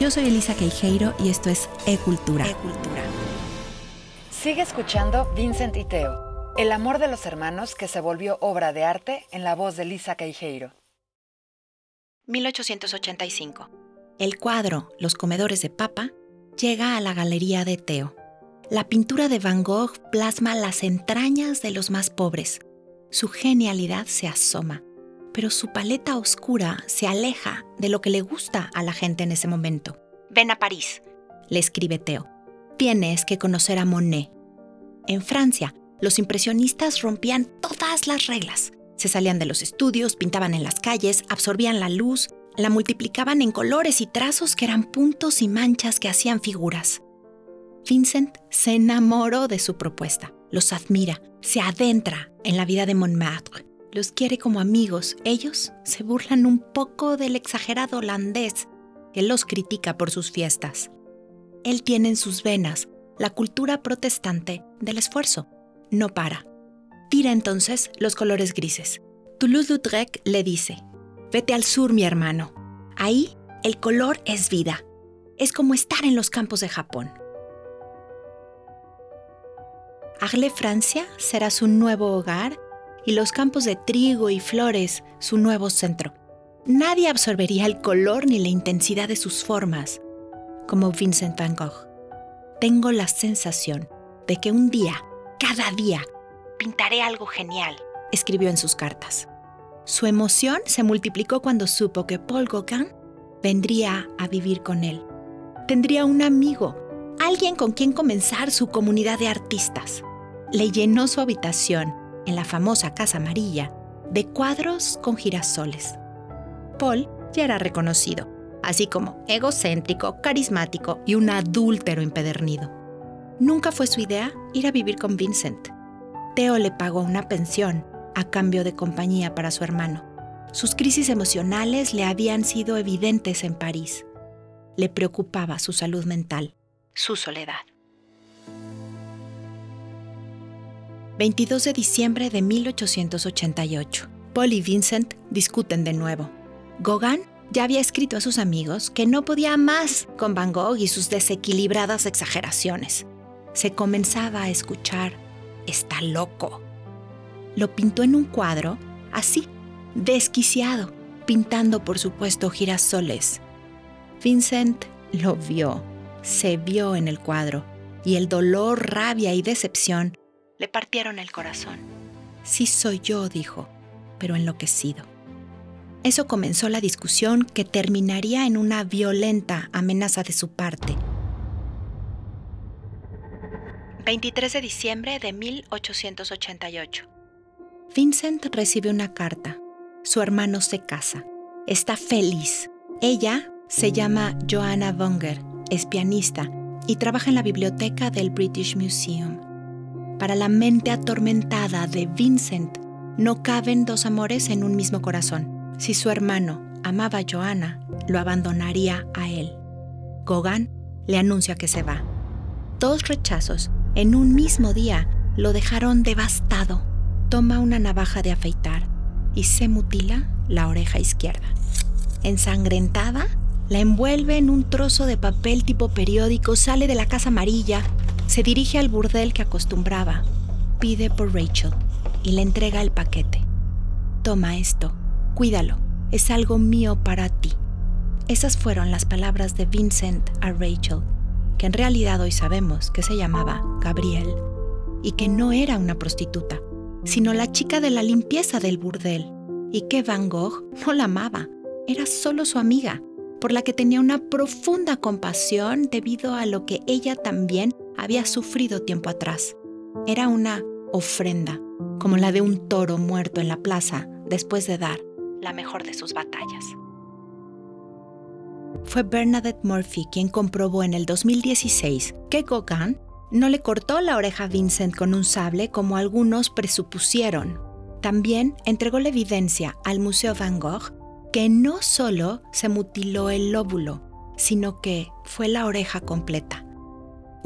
Yo soy Elisa Queijeiro y esto es E-Cultura. Sigue escuchando Vincent y Teo, el amor de los hermanos que se volvió obra de arte en la voz de Elisa Queijeiro. 1885. El cuadro Los comedores de papa llega a la galería de Teo. La pintura de Van Gogh plasma las entrañas de los más pobres. Su genialidad se asoma, pero su paleta oscura se aleja de lo que le gusta a la gente en ese momento. Ven a París, le escribe Teo. Tienes que conocer a Monet. En Francia, los impresionistas rompían todas las reglas. Se salían de los estudios, pintaban en las calles, absorbían la luz, la multiplicaban en colores y trazos que eran puntos y manchas que hacían figuras. Vincent se enamoró de su propuesta, los admira, se adentra en la vida de Montmartre, los quiere como amigos. Ellos se burlan un poco del exagerado holandés que los critica por sus fiestas. Él tiene en sus venas la cultura protestante del esfuerzo. No para. Tira entonces los colores grises. Toulouse-Lautrec le dice, vete al sur, mi hermano. Ahí el color es vida. Es como estar en los campos de Japón. Arles, Francia, será su nuevo hogar y los campos de trigo y flores su nuevo centro. Nadie absorbería el color ni la intensidad de sus formas, como Vincent van Gogh. Tengo la sensación de que un día, cada día, pintaré algo genial, escribió en sus cartas. Su emoción se multiplicó cuando supo que Paul Gauguin vendría a vivir con él. Tendría un amigo, alguien con quien comenzar su comunidad de artistas. Le llenó su habitación, en la famosa Casa Amarilla, de cuadros con girasoles. Paul ya era reconocido, así como egocéntrico, carismático y un adúltero empedernido. Nunca fue su idea ir a vivir con Vincent. Theo le pagó una pensión a cambio de compañía para su hermano. Sus crisis emocionales le habían sido evidentes en París. Le preocupaba su salud mental, su soledad. 22 de diciembre de 1888. Paul y Vincent discuten de nuevo. Gauguin ya había escrito a sus amigos que no podía más con Van Gogh y sus desequilibradas exageraciones. Se comenzaba a escuchar, está loco. Lo pintó en un cuadro, así, desquiciado, pintando por supuesto girasoles. Vincent lo vio, se vio en el cuadro, y el dolor, rabia y decepción le partieron el corazón. Sí soy yo, dijo, pero enloquecido. Eso comenzó la discusión que terminaría en una violenta amenaza de su parte. 23 de diciembre de 1888. Vincent recibe una carta. Su hermano se casa. Está feliz. Ella se llama Joanna Wonger, es pianista y trabaja en la biblioteca del British Museum. Para la mente atormentada de Vincent, no caben dos amores en un mismo corazón. Si su hermano amaba a Joanna, lo abandonaría a él. Gauguin le anuncia que se va. Dos rechazos en un mismo día lo dejaron devastado. Toma una navaja de afeitar y se mutila la oreja izquierda. Ensangrentada, la envuelve en un trozo de papel tipo periódico, sale de la casa amarilla, se dirige al burdel que acostumbraba, pide por Rachel y le entrega el paquete. Toma esto, cuídalo, es algo mío para ti. Esas fueron las palabras de Vincent a Rachel, que en realidad hoy sabemos que se llamaba Gabriel y que no era una prostituta, sino la chica de la limpieza del burdel, y que Van Gogh no la amaba, era solo su amiga, por la que tenía una profunda compasión debido a lo que ella también había sufrido tiempo atrás. Era una ofrenda, como la de un toro muerto en la plaza después de dar la mejor de sus batallas. Fue Bernadette Murphy quien comprobó en el 2016 que Gauguin no le cortó la oreja a Vincent con un sable como algunos presupusieron. También entregó la evidencia al Museo Van Gogh que no solo se mutiló el lóbulo, sino que fue la oreja completa.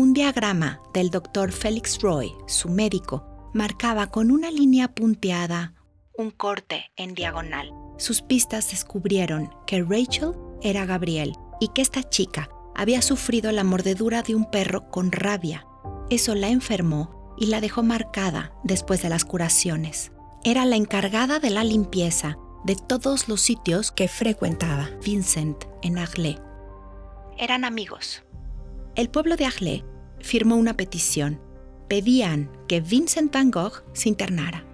Un diagrama del doctor Felix Roy, su médico, marcaba con una línea punteada un corte en diagonal. Sus pistas descubrieron que Rachel era Gabriel y que esta chica había sufrido la mordedura de un perro con rabia. Eso la enfermó y la dejó marcada después de las curaciones. Era la encargada de la limpieza de todos los sitios que frecuentaba Vincent en Arlé. Eran amigos. El pueblo de Arlé firmó una petición. Pedían que Vincent van Gogh se internara.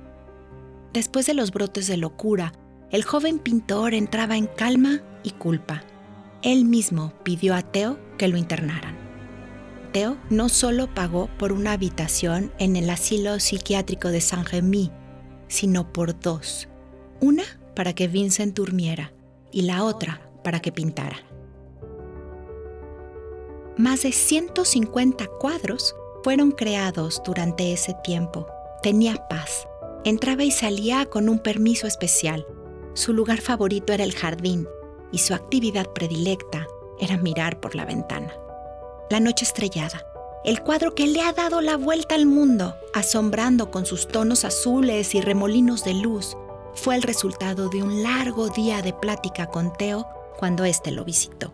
Después de los brotes de locura, el joven pintor entraba en calma y culpa. Él mismo pidió a Theo que lo internaran. Theo no solo pagó por una habitación en el asilo psiquiátrico de Saint-Rémy, sino por dos. Una para que Vincent durmiera y la otra para que pintara. Más de 150 cuadros fueron creados durante ese tiempo. Tenía paz. Entraba y salía con un permiso especial. Su lugar favorito era el jardín y su actividad predilecta era mirar por la ventana. La noche estrellada, el cuadro que le ha dado la vuelta al mundo, asombrando con sus tonos azules y remolinos de luz, fue el resultado de un largo día de plática con Theo cuando éste lo visitó.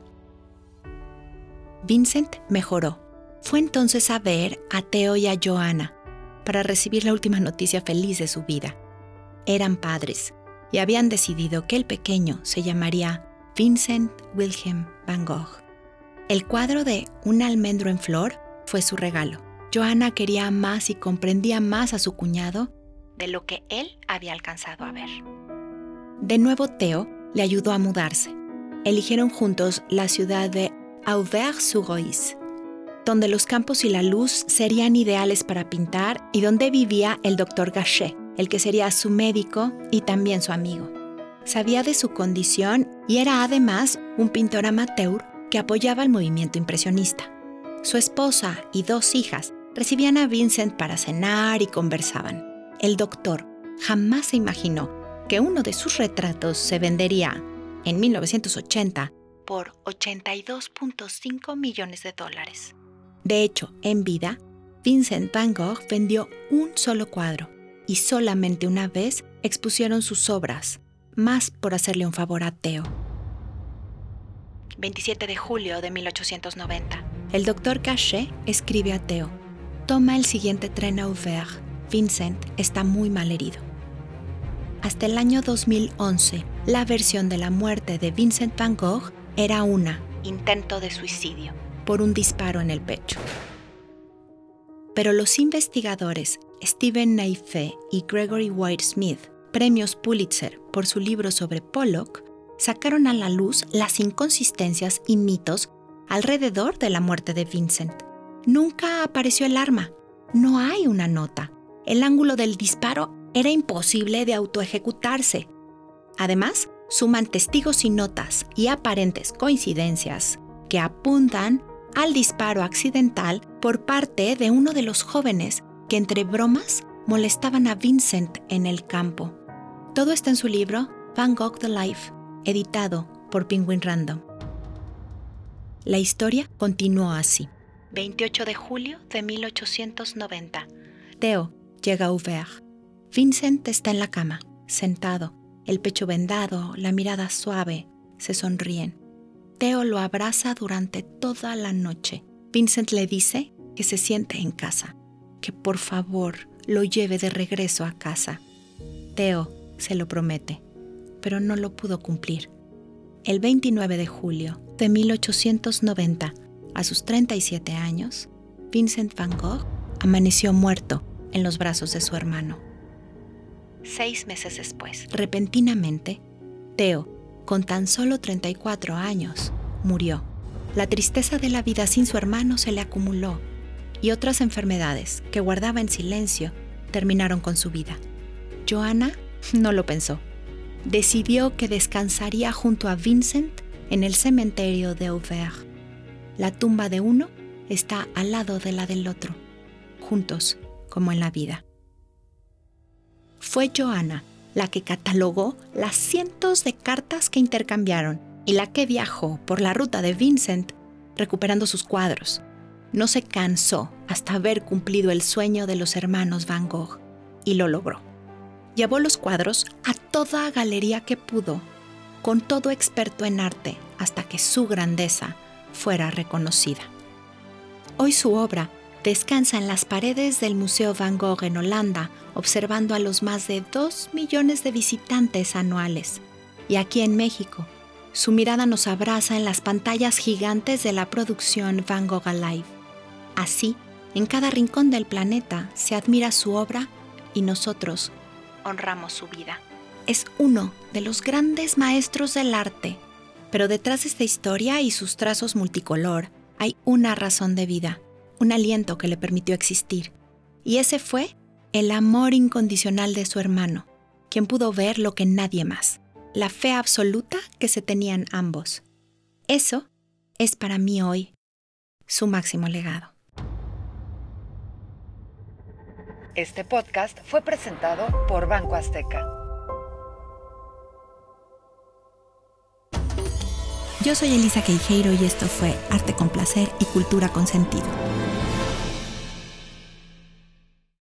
Vincent mejoró. Fue entonces a ver a Theo y a Joanna para recibir la última noticia feliz de su vida. Eran padres y habían decidido que el pequeño se llamaría Vincent Wilhelm van Gogh. El cuadro de Un almendro en flor fue su regalo. Joanna quería más y comprendía más a su cuñado de lo que él había alcanzado a ver. De nuevo Theo le ayudó a mudarse. Eligieron juntos la ciudad de Auvers-sur-Oise, donde los campos y la luz serían ideales para pintar y donde vivía el doctor Gachet, el que sería su médico y también su amigo. Sabía de su condición y era además un pintor amateur que apoyaba el movimiento impresionista. Su esposa y dos hijas recibían a Vincent para cenar y conversaban el doctor jamás se imaginó que uno de sus retratos se vendería en 1980 por 82.5 millones de dólares. De hecho, en vida, Vincent van Gogh vendió un solo cuadro y solamente una vez expusieron sus obras, más por hacerle un favor a Theo. 27 de julio de 1890. El doctor Cachet escribe a Theo, toma el siguiente tren a Auvers Vincent está muy mal herido. Hasta el año 2011, la versión de la muerte de Vincent van Gogh era una intento de suicidio por un disparo en el pecho. Pero los investigadores Stephen Naife y Gregory White Smith, premios Pulitzer por su libro sobre Pollock, sacaron a la luz las inconsistencias y mitos alrededor de la muerte de Vincent. Nunca apareció el arma, no hay una nota, el ángulo del disparo era imposible de autoejecutarse. Además, suman testigos y notas y aparentes coincidencias que apuntan al disparo accidental por parte de uno de los jóvenes que entre bromas molestaban a Vincent en el campo. Todo está en su libro Van Gogh the Life, editado por Penguin Random. La historia continuó así. 28 de julio de 1890. Theo, Llega Auvert. Vincent está en la cama, sentado, el pecho vendado, la mirada suave. Se sonríen. Theo lo abraza durante toda la noche. Vincent le dice que se siente en casa, que por favor lo lleve de regreso a casa. Theo se lo promete, pero no lo pudo cumplir. El 29 de julio de 1890, a sus 37 años, Vincent van Gogh amaneció muerto en los brazos de su hermano. Seis meses después, repentinamente, Theo, con tan solo 34 años, murió. La tristeza de la vida sin su hermano se le acumuló y otras enfermedades que guardaba en silencio terminaron con su vida. Joanna no lo pensó. Decidió que descansaría junto a Vincent en el cementerio de Auvers. La tumba de uno está al lado de la del otro. Juntos como en la vida. Fue Joanna la que catalogó las cientos de cartas que intercambiaron y la que viajó por la ruta de Vincent recuperando sus cuadros. No se cansó hasta haber cumplido el sueño de los hermanos Van Gogh y lo logró. Llevó los cuadros a toda galería que pudo. con todo experto en arte hasta que su grandeza fuera reconocida. Hoy su obra descansa en las paredes del Museo Van Gogh en Holanda, observando a los más de dos millones de visitantes anuales. Y aquí en México, su mirada nos abraza en las pantallas gigantes de la producción Van Gogh Alive. Así, en cada rincón del planeta se admira su obra y nosotros honramos su vida. Es uno de los grandes maestros del arte, pero detrás de esta historia y sus trazos multicolor hay una razón de vida, un aliento que le permitió existir. Y ese fue el amor incondicional de su hermano, quien pudo ver lo que nadie más, la fe absoluta que se tenían ambos. Eso es para mí hoy su máximo legado. Este podcast fue presentado por Banco Azteca. Yo soy Elisa Queijeiro y esto fue Arte con Placer y Cultura con Sentido.